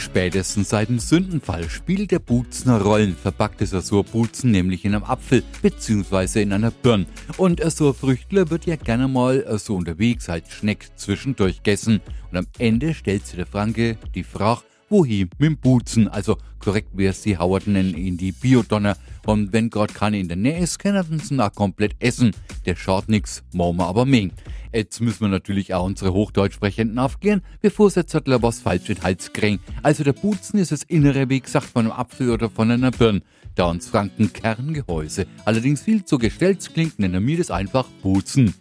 Spätestens seit dem Sündenfall spielt der Buzner Rollen. Verpackt ist so ein Buzen nämlich in einem Apfel bzw. in einer Birne. Und so ein Früchtler wird ja gerne mal so unterwegs als Schneck zwischendurch gegessen. Und am Ende stellt sich der Franke die Frage, wohin mit dem Buzen? Also korrekt wäre es die Hauerten in die Biodonner. Und wenn gerade keine in der Nähe ist, können sie nach komplett essen. Der schaut nix, machen wir aber mehr. Jetzt müssen wir natürlich auch unsere Hochdeutschsprechenden aufklären, bevor sie jetzt was falsch in den Hals kriegen. Also der Buzen ist das innere, wie gesagt, von einem Apfel oder von einer Birne. Da uns Franken Kerngehäuse allerdings viel zu gestellt klingt, nennen wir das einfach Buzen.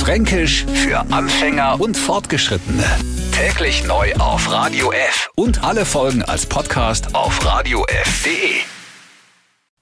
Fränkisch für Anfänger und Fortgeschrittene. Täglich neu auf Radio F und alle Folgen als Podcast auf radiof.de.